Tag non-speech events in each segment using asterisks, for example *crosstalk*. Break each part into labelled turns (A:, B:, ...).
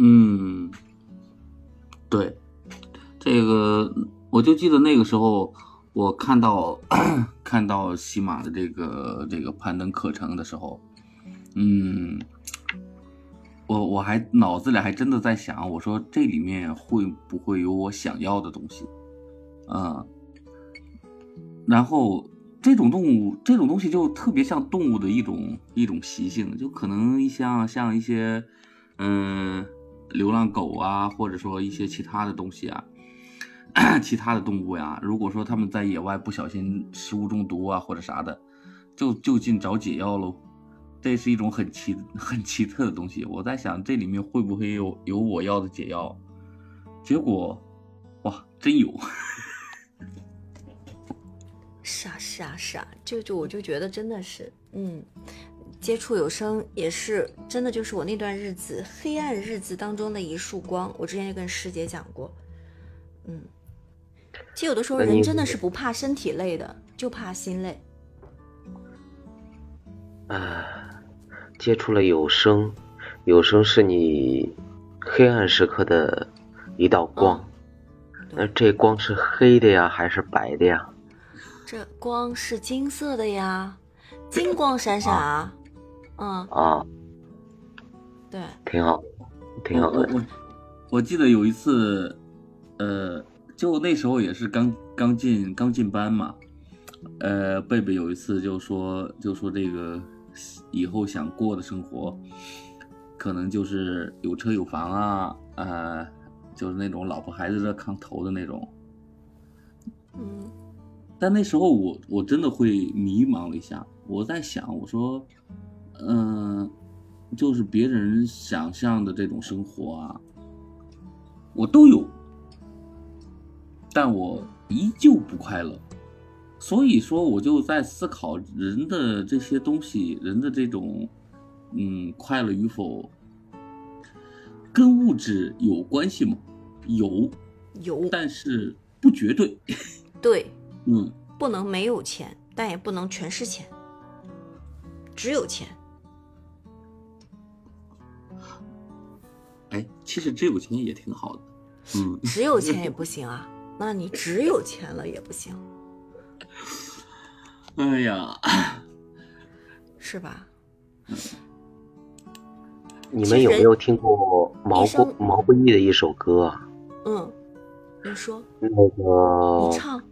A: 嗯，对，这个我就记得那个时候，我看到 *clears throat* 看到西马的这个这个攀登课程的时候，嗯，我我还脑子里还真的在想，我说这里面会不会有我想要的东西，嗯，然后这种动物这种东西就特别像动物的一种一种习性，就可能像像一些嗯。流浪狗啊，或者说一些其他的东西啊，*coughs* 其他的动物呀，如果说他们在野外不小心食物中毒啊，或者啥的，就就近找解药喽。这是一种很奇很奇特的东西。我在想这里面会不会有有我要的解药？结果，哇，真有！
B: 是啊是啊是啊，就就我就觉得真的是，嗯。接触有声也是真的，就是我那段日子黑暗日子当中的一束光。我之前就跟师姐讲过，嗯，其实有的时候人真的是不怕身体累的，就怕心累。
C: 啊，接触了有声，有声是你黑暗时刻的一道光。那这光是黑的呀，还是白的呀？
B: 这光是金色的呀，金光闪闪啊。嗯
C: 啊，
B: 对，
C: 挺好，挺好的。
A: 我我记得有一次，呃，就那时候也是刚刚进刚进班嘛，呃，贝贝有一次就说就说这个以后想过的生活，可能就是有车有房啊，呃，就是那种老婆孩子热炕头的那种。
B: 嗯，
A: 但那时候我我真的会迷茫了一下，我在想，我说。嗯，就是别人想象的这种生活啊，我都有，但我依旧不快乐。所以说，我就在思考人的这些东西，人的这种嗯快乐与否，跟物质有关系吗？有，
B: 有，
A: 但是不绝对。
B: 对，*laughs*
A: 嗯，
B: 不能没有钱，但也不能全是钱，只有钱。
A: 其实只有钱也挺好的，嗯，
B: 只有钱也不 *laughs* 行啊，那你只有钱了也不行。
A: 哎呀，
B: 是吧？
C: 你们有没有听过毛不毛不易的一首歌？
B: 嗯，你说
C: 那个，
B: 你唱，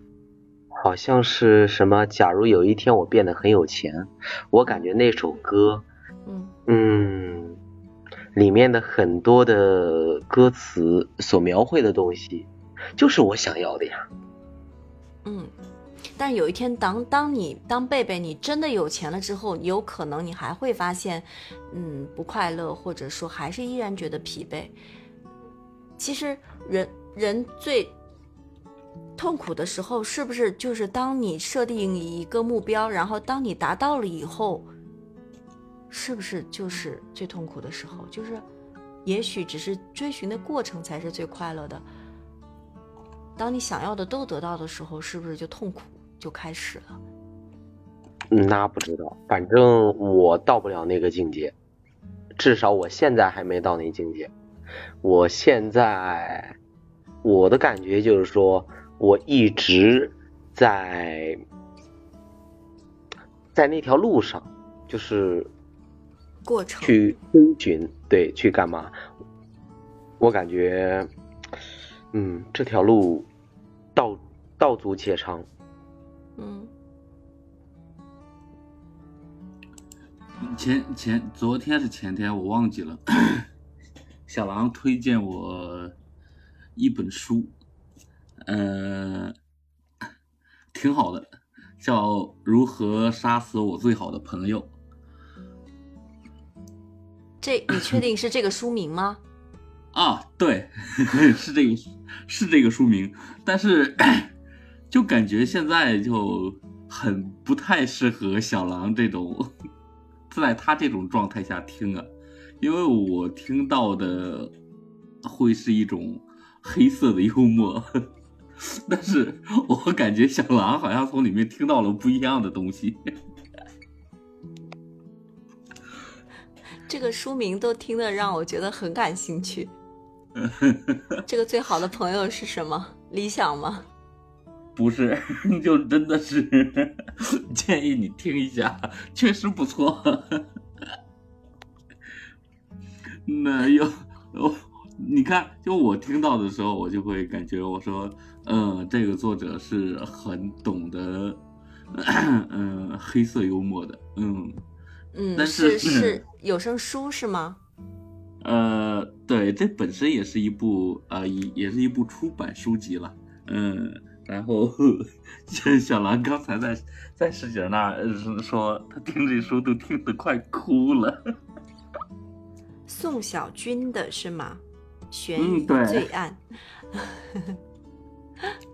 C: 好像是什么？假如有一天我变得很有钱，我感觉那首歌，
B: 嗯
C: 嗯。里面的很多的歌词所描绘的东西，就是我想要的呀。
B: 嗯，但有一天，当当你当贝贝你真的有钱了之后，有可能你还会发现，嗯，不快乐，或者说还是依然觉得疲惫。其实，人人最痛苦的时候，是不是就是当你设定一个目标，然后当你达到了以后？是不是就是最痛苦的时候？就是，也许只是追寻的过程才是最快乐的。当你想要的都得到的时候，是不是就痛苦就开始了？
C: 那不知道，反正我到不了那个境界，至少我现在还没到那境界。我现在我的感觉就是说，我一直在在那条路上，就是。
B: 过程
C: 去追寻，对，去干嘛？我感觉，嗯，这条路道道阻且长。
B: 嗯。
A: 前前昨天是前天，我忘记了。*coughs* 小狼推荐我一本书，呃，挺好的，叫《如何杀死我最好的朋友》。
B: 这你确定是这个书名吗？
A: 啊，对，*laughs* 是这个是这个书名，但是就感觉现在就很不太适合小狼这种，在他这种状态下听啊，因为我听到的会是一种黑色的幽默，*laughs* 但是我感觉小狼好像从里面听到了不一样的东西。
B: 这个书名都听得让我觉得很感兴趣。*laughs* 这个最好的朋友是什么？理想吗？
A: 不是，*laughs* 就真的是建议你听一下，确实不错。那有我，你看，就我听到的时候，我就会感觉，我说，嗯，这个作者是很懂得，嗯，黑色幽默的，嗯
B: 嗯，
A: 但
B: 是
A: 是
B: 是有声书是吗？
A: 呃，对，这本身也是一部呃，也也是一部出版书籍了，嗯，然后像小兰刚才在在师姐那儿说，她听这书都听得快哭了。
B: 宋小军的是吗？悬疑罪案。*laughs*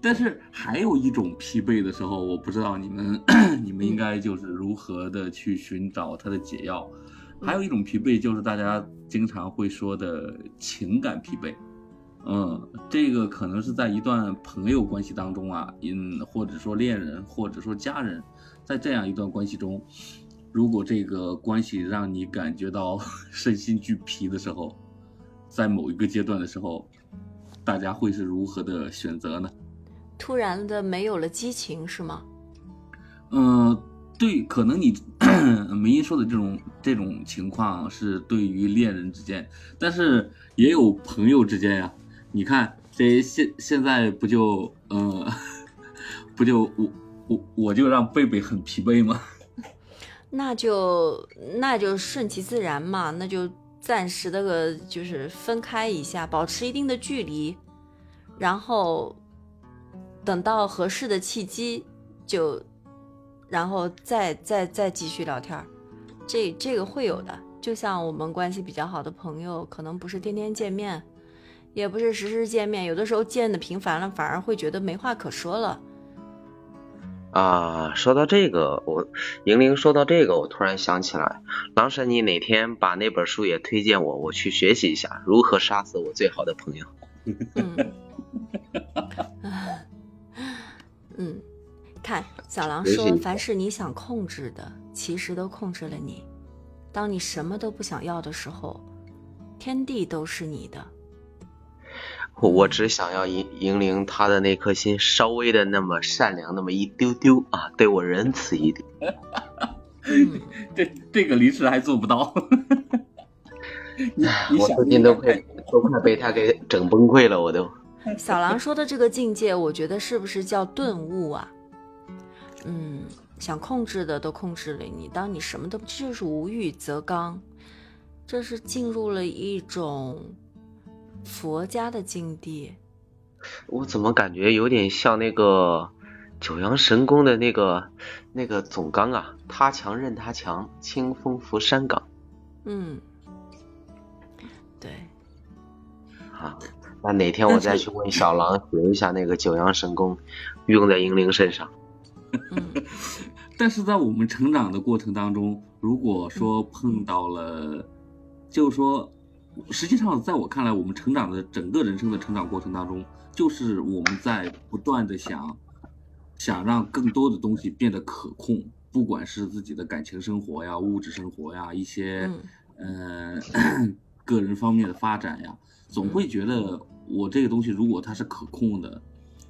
A: 但是还有一种疲惫的时候，我不知道你们 *clears throat* 你们应该就是如何的去寻找它的解药。还有一种疲惫就是大家经常会说的情感疲惫。嗯，这个可能是在一段朋友关系当中啊，嗯，或者说恋人，或者说家人，在这样一段关系中，如果这个关系让你感觉到身心俱疲的时候，在某一个阶段的时候，大家会是如何的选择呢？
B: 突然的没有了激情是吗？
A: 嗯，对，可能你 *coughs* 梅英说的这种这种情况是对于恋人之间，但是也有朋友之间呀。你看，这现现在不就呃，*laughs* 不就我我我就让贝贝很疲惫吗？*laughs*
B: 那就那就顺其自然嘛，那就暂时的个就是分开一下，保持一定的距离，然后等到合适的契机就，然后再再再继续聊天儿，这这个会有的。就像我们关系比较好的朋友，可能不是天天见面，也不是时时见面，有的时候见的频繁了，反而会觉得没话可说了。
C: 啊，说到这个，我莹莹说到这个，我突然想起来，狼神，你哪天把那本书也推荐我，我去学习一下如何杀死我最好的朋友。
B: 嗯，*laughs* 嗯，看小狼说，凡是你想控制的，其实都控制了你。当你什么都不想要的时候，天地都是你的。
C: 我我只想要莹莹莹她的那颗心稍微的那么善良那么一丢丢啊，对我仁慈一点。
B: 嗯，*laughs*
A: 这这个临时还做不到。*laughs* 你你想
C: 我最近都快都快被他给整崩溃了，我都。*laughs*
B: 小狼说的这个境界，我觉得是不是叫顿悟啊？嗯，想控制的都控制了你，当你什么都这就是无欲则刚，这是进入了一种佛家的境地。
C: 我怎么感觉有点像那个九阳神功的那个那个总纲啊？他强任他强，清风拂山岗
B: 嗯，对，
C: 啊。那哪天我再去问小狼学一下那个九阳神功，用在英灵身上。
B: 嗯 *laughs*
A: 但是在我们成长的过程当中，如果说碰到了，就是说，实际上在我看来，我们成长的整个人生的成长过程当中，就是我们在不断的想，想让更多的东西变得可控，不管是自己的感情生活呀、物质生活呀、一些
B: 嗯
A: 呃 *coughs* 个人方面的发展呀，总会觉得我这个东西如果它是可控的，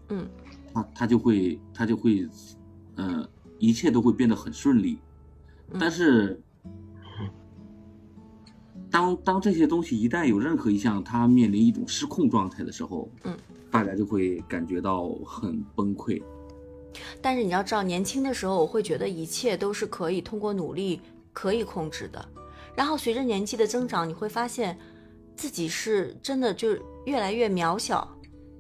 B: 嗯
A: 它它就会它就会，呃，一切都会变得很顺利。
B: 嗯
A: 但是，当当这些东西一旦有任何一项它面临一种失控状态的时候，
B: 嗯，
A: 大家就会感觉到很崩溃。
B: 但是你要知道，年轻的时候我会觉得一切都是可以通过努力可以控制的，然后随着年纪的增长，你会发现自己是真的就越来越渺小，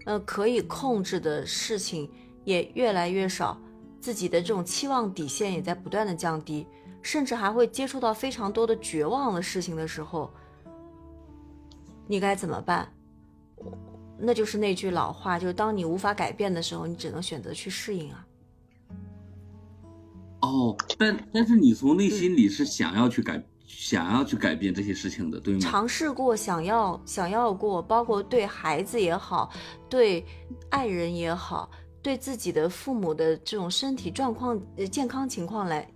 B: 呃，可以控制的事情也越来越少，自己的这种期望底线也在不断的降低，甚至还会接触到非常多的绝望的事情的时候，你该怎么办？那就是那句老话，就是当你无法改变的时候，你只能选择去适应啊。
A: 哦，但但是你从内心里是想要去改，想要去改变这些事情的，对吗？
B: 尝试过，想要想要过，包括对孩子也好，对爱人也好，对自己的父母的这种身体状况、健康情况来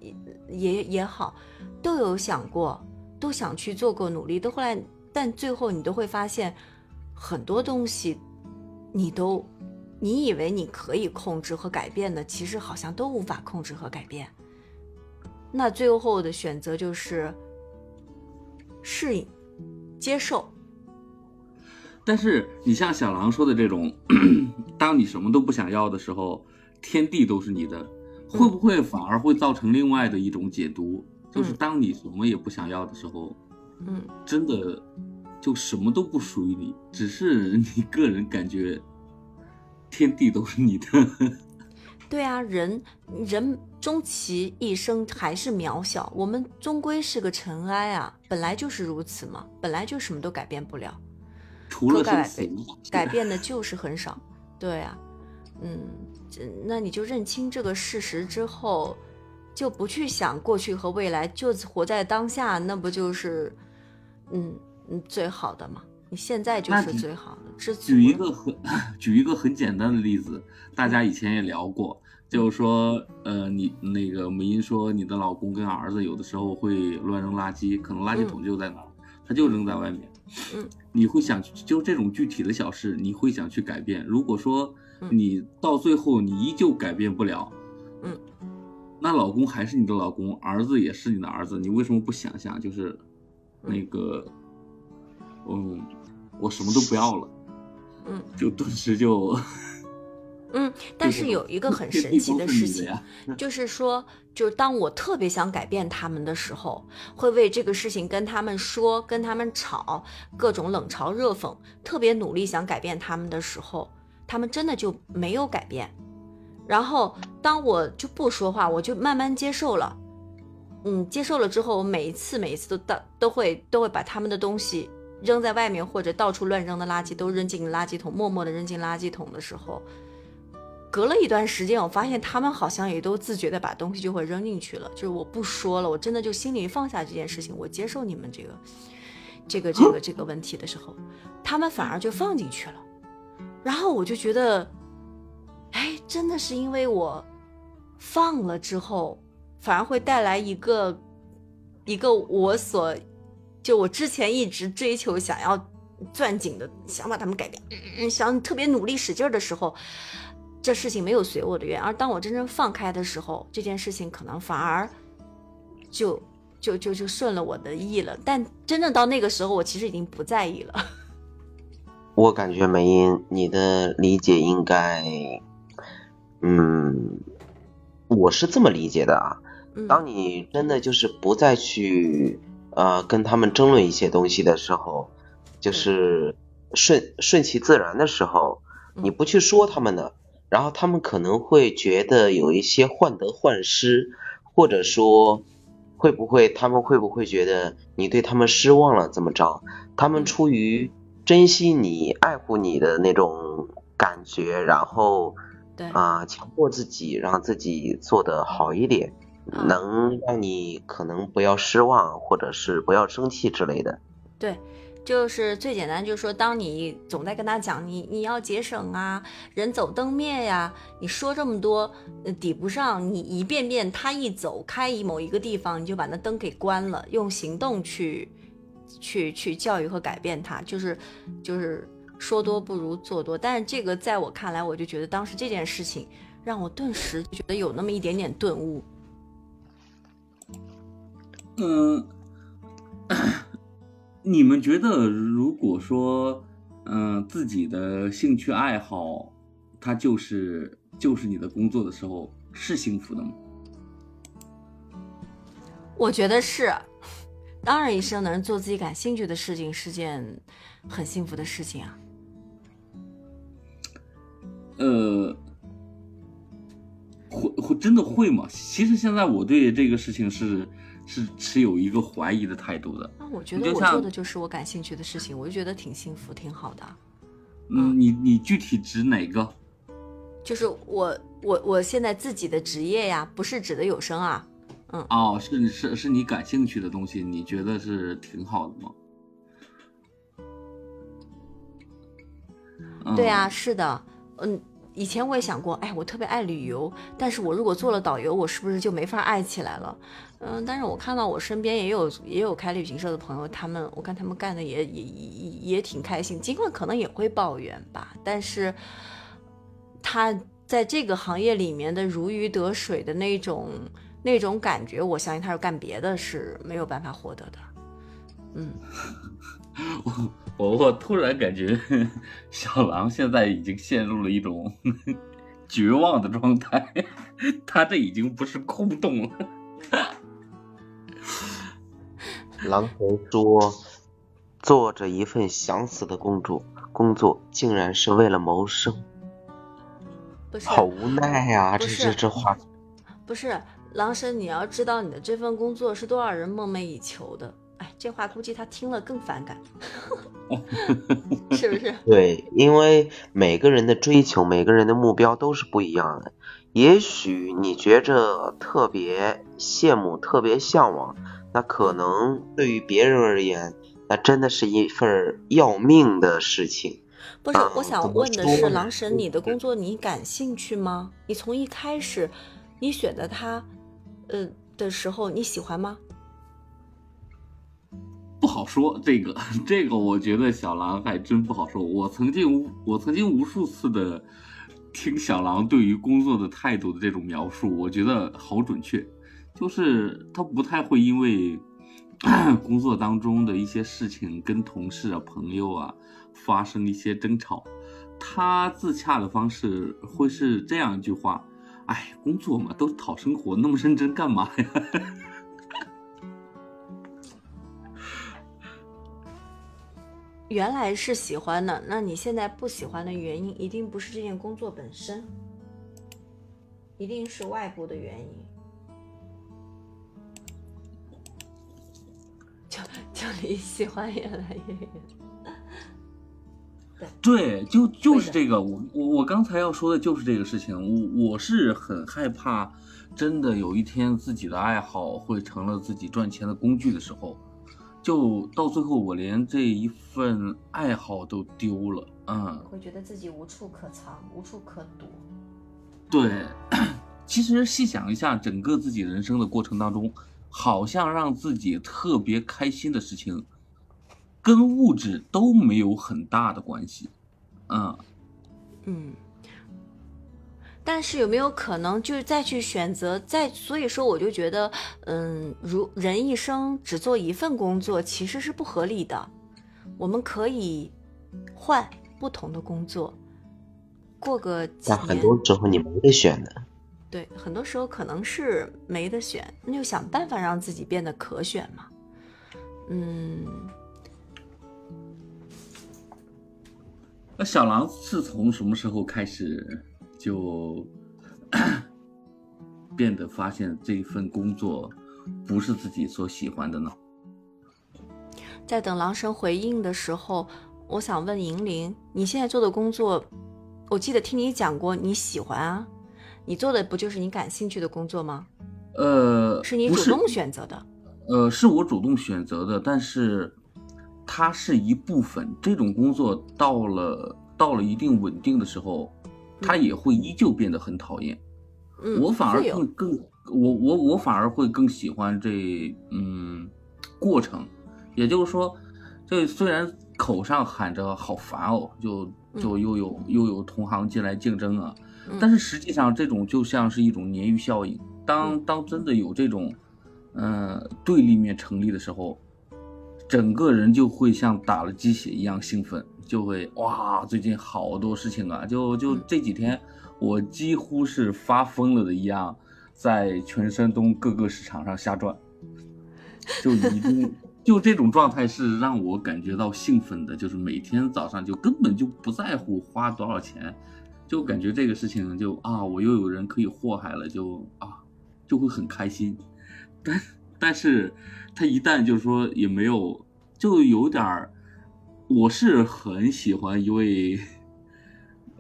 B: 也也好，都有想过，都想去做过努力，都后来，但最后你都会发现，很多东西，你都，你以为你可以控制和改变的，其实好像都无法控制和改变。那最后的选择就是适应、接受。
A: 但是你像小狼说的这种，*clears throat* 当你什么都不想要的时候，天地都是你的，会不会反而会造成另外的一种解读？就是当你什么也不想要的时候，
B: 嗯，
A: 真的就什么都不属于你，只是你个人感觉天地都是你的。
B: 对啊，人人终其一生还是渺小，我们终归是个尘埃啊，本来就是如此嘛，本来就什么都改变不了。
A: 除了
B: 改
A: 变，
B: 改变的就是很少，对啊，嗯，这那你就认清这个事实之后，就不去想过去和未来，就活在当下，那不就是，嗯嗯最好的吗？你现在就是最好的，知足
A: 举一个很 *laughs* 举一个很简单的例子，大家以前也聊过，就是说，呃，你那个美音说你的老公跟儿子有的时候会乱扔垃圾，可能垃圾桶就在那儿，他就扔在外面。
B: 嗯，
A: 你会想就这种具体的小事，你会想去改变。如果说
B: 嗯
A: 你到最后你依旧改变不了，
B: 嗯，
A: 那老公还是你的老公，儿子也是你的儿子，你为什么不想想就是那个，嗯，我什么都不要了，
B: 嗯，
A: 就顿时就，
B: 嗯，但
A: 是
B: 有一个很神奇的事情。*laughs* 就是说，就是当我特别想改变他们的时候，会为这个事情跟他们说，跟他们吵，各种冷嘲热讽，特别努力想改变他们的时候，他们真的就没有改变。然后当我就不说话，我就慢慢接受了。嗯，接受了之后，我每一次每一次都到都会都会把他们的东西扔在外面，或者到处乱扔的垃圾都扔进垃圾桶，默默的扔进垃圾桶的时候，隔了一段时间，我发现他们好像也都自觉的把东西就会扔进去了。就是我不说了，我真的就心里放下这件事情，我接受你们这个这个这个这个问题的时候，他们反而就放进去了。然后我就觉得，哎，真的是因为我放了之后，反而会带来一个一个我所就我之前一直追求想要攥紧的，想把他们改掉，嗯，想特别努力使劲儿的时候，这事情没有随我的愿。而当我真正放开的时候，这件事情可能反而就就就就顺了我的意了。但真正到那个时候，我其实已经不在意了。*laughs*
C: 我感觉梅英，你的理解应该，嗯，我是这么理解的啊。
B: 嗯
C: 当你真的就是不再去呃跟他们争论一些东西的时候，就是顺顺其自然的时候，
B: 嗯。
C: 你不去说他们的，然后他们可能会觉得有一些患得患失，或者说会不会他们会不会觉得你对他们失望了怎么着？他们
B: 嗯。
C: 出于珍惜你、爱护你的那种感觉，然后
B: 对，
C: 啊、强迫自己让自己做得好一点，
B: 嗯
C: 能让你可能不要失望，或者是不要生气之类的。
B: 对，就是最简单，就是说，当你总在跟他讲你你要节省啊，人走灯灭呀，你说这么多，呃抵不上你一遍遍他一走开一某一个地方，你就把那灯给关了，用行动去去去教育和改变他，就是就是说多不如做多。但是这个在我看来，我就觉得当时这件事情让我顿时觉得有那么一点点顿悟。
A: 嗯，*coughs* 你们觉得，如果说，嗯、自己的兴趣爱好，它就是就是你的工作的时候，是幸福的吗？
B: 我觉得是，当然，一生能做自己感兴趣的事情是件很幸福的事情啊。
A: 呃，会会真的会吗？其实现在我对这个事情是是持有一个怀疑的态度的。
B: 那我觉得我做的就是我感兴趣的事情，我就觉得挺幸福，挺好的。
A: 嗯，你你具体指哪个？
B: 就是我我我现在自己的职业呀，不是指的有声啊。
A: 嗯哦，是是是你感兴趣的东西，你觉得是挺好的吗？嗯
B: 对啊，是的，嗯，以前我也想过，哎，我特别爱旅游，但是我如果做了导游，我是不是就没法爱起来了？嗯，但是我看到我身边也有也有开旅行社的朋友，他们我看他们干的也也也也挺开心，尽管可能也会抱怨吧，但是他在这个行业里面的如鱼得水的那种那种感觉，我相信他是干别的是没有办法获得的。嗯，
A: 我 *laughs* 我我突然感觉小狼现在已经陷入了一种 *laughs* 绝望的状态，*laughs* 他这已经不是空洞了。*laughs*
C: 狼神说，做着一份想死的工作，工作竟然是为了谋生，
B: 不是，
C: 好无奈呀、这这这话，
B: 不是狼神，你要知道你的这份工作是多少人梦寐以求的。哎，这话估计他听了更反感，*laughs* 是不是？
C: 对，因为每个人的追求，每个人的目标都是不一样的。也许你觉着特别羡慕、特别向往，那可能对于别人而言，那真的是一份儿要命的事情。
B: 不是，
C: 啊
B: 我想问的是，狼神，你的工作你感兴趣吗？你从一开始你选择它，呃的时候，你喜欢吗？
A: 不好说，这个这个，我觉得小狼还真不好说。我曾经我曾经无数次的听小狼对于工作的态度的这种描述，我觉得好准确，就是他不太会因为 *clears throat* 工作当中的一些事情跟同事啊、朋友啊发生一些争吵，他自洽的方式会是这样一句话：“哎，工作嘛，都讨生活，那么认真干嘛呀？” *laughs*
B: 原来是喜欢的，那你现在不喜欢的原因，一定不是这件工作本身，一定是外部的原因。就就离喜欢越来越远。
A: 对，就就是这个，我我我刚才要说的就是这个事情，我我是很害怕，真的有一天自己的爱好会成了自己赚钱的工具的时候，就到最后我连这一份爱好都丢了，嗯，
B: 会觉得自己无处可藏，无处可躲。
A: 对，*coughs* 其实细想一下，整个自己人生的过程当中，好像让自己特别开心的事情，跟物质都没有很大的关系，嗯。
B: 嗯，但是有没有可能就是再去选择再？所以说，我就觉得，嗯，如人一生只做一份工作，其实是不合理的。我们可以换不同的工作，过个几
C: 但很。多时候你没得选的。
B: 对，很多时候可能是没得选，那就想办法让自己变得可选嘛。嗯，
A: 那小狼是从什么时候开始就 *coughs* 变得发现这一份工作不是自己所喜欢的呢？
B: 在等狼神回应的时候，我想问银铃，你现在做的工作，我记得听你讲过你喜欢啊，你做的不就是你感兴趣的工作吗？
A: 呃，
B: 是你主动选择的。
A: 呃，是我主动选择的，但是它是一部分。这种工作到了到了一定稳定的时候，它也会依旧变得很讨厌。
B: 嗯，
A: 我反而
B: 会
A: 更更我我我反而会更喜欢这嗯过程，也就是说，这虽然口上喊着好烦哦，就就又有、又有同行进来竞争啊，
B: 嗯
A: 但是实际上这种就像是一种鲶鱼效应。当当真的有这种嗯、呃对立面成立的时候，整个人就会像打了鸡血一样兴奋，就会哇，最近好多事情啊！就就这几天，我几乎是发疯了的一样，在全山东各个市场上瞎转，就已经 *laughs* 就这种状态是让我感觉到兴奋的，就是每天早上就根本就不在乎花多少钱，就感觉这个事情就啊，我又有人可以祸害了，就啊，就会很开心。但但是他一旦就是说也没有，就有点儿，我是很喜欢一位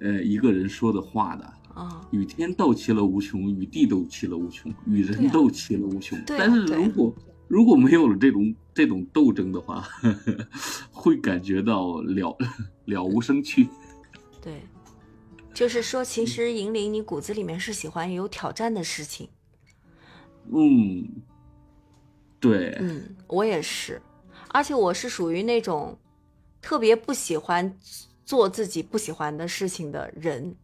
A: 呃一个人说的话的
B: 啊。
A: 与天斗其乐无穷与地斗其乐无穷与人斗其乐无穷但是如果如果没有了这种这种斗争的话呵呵 *laughs* 会感觉到了了无生趣。
B: 对就是说其实银铃你骨子里面是喜欢有挑战的事情。
A: 嗯对。
B: 嗯我也是。而且我是属于那种特别不喜欢做自己不喜欢的事情的人。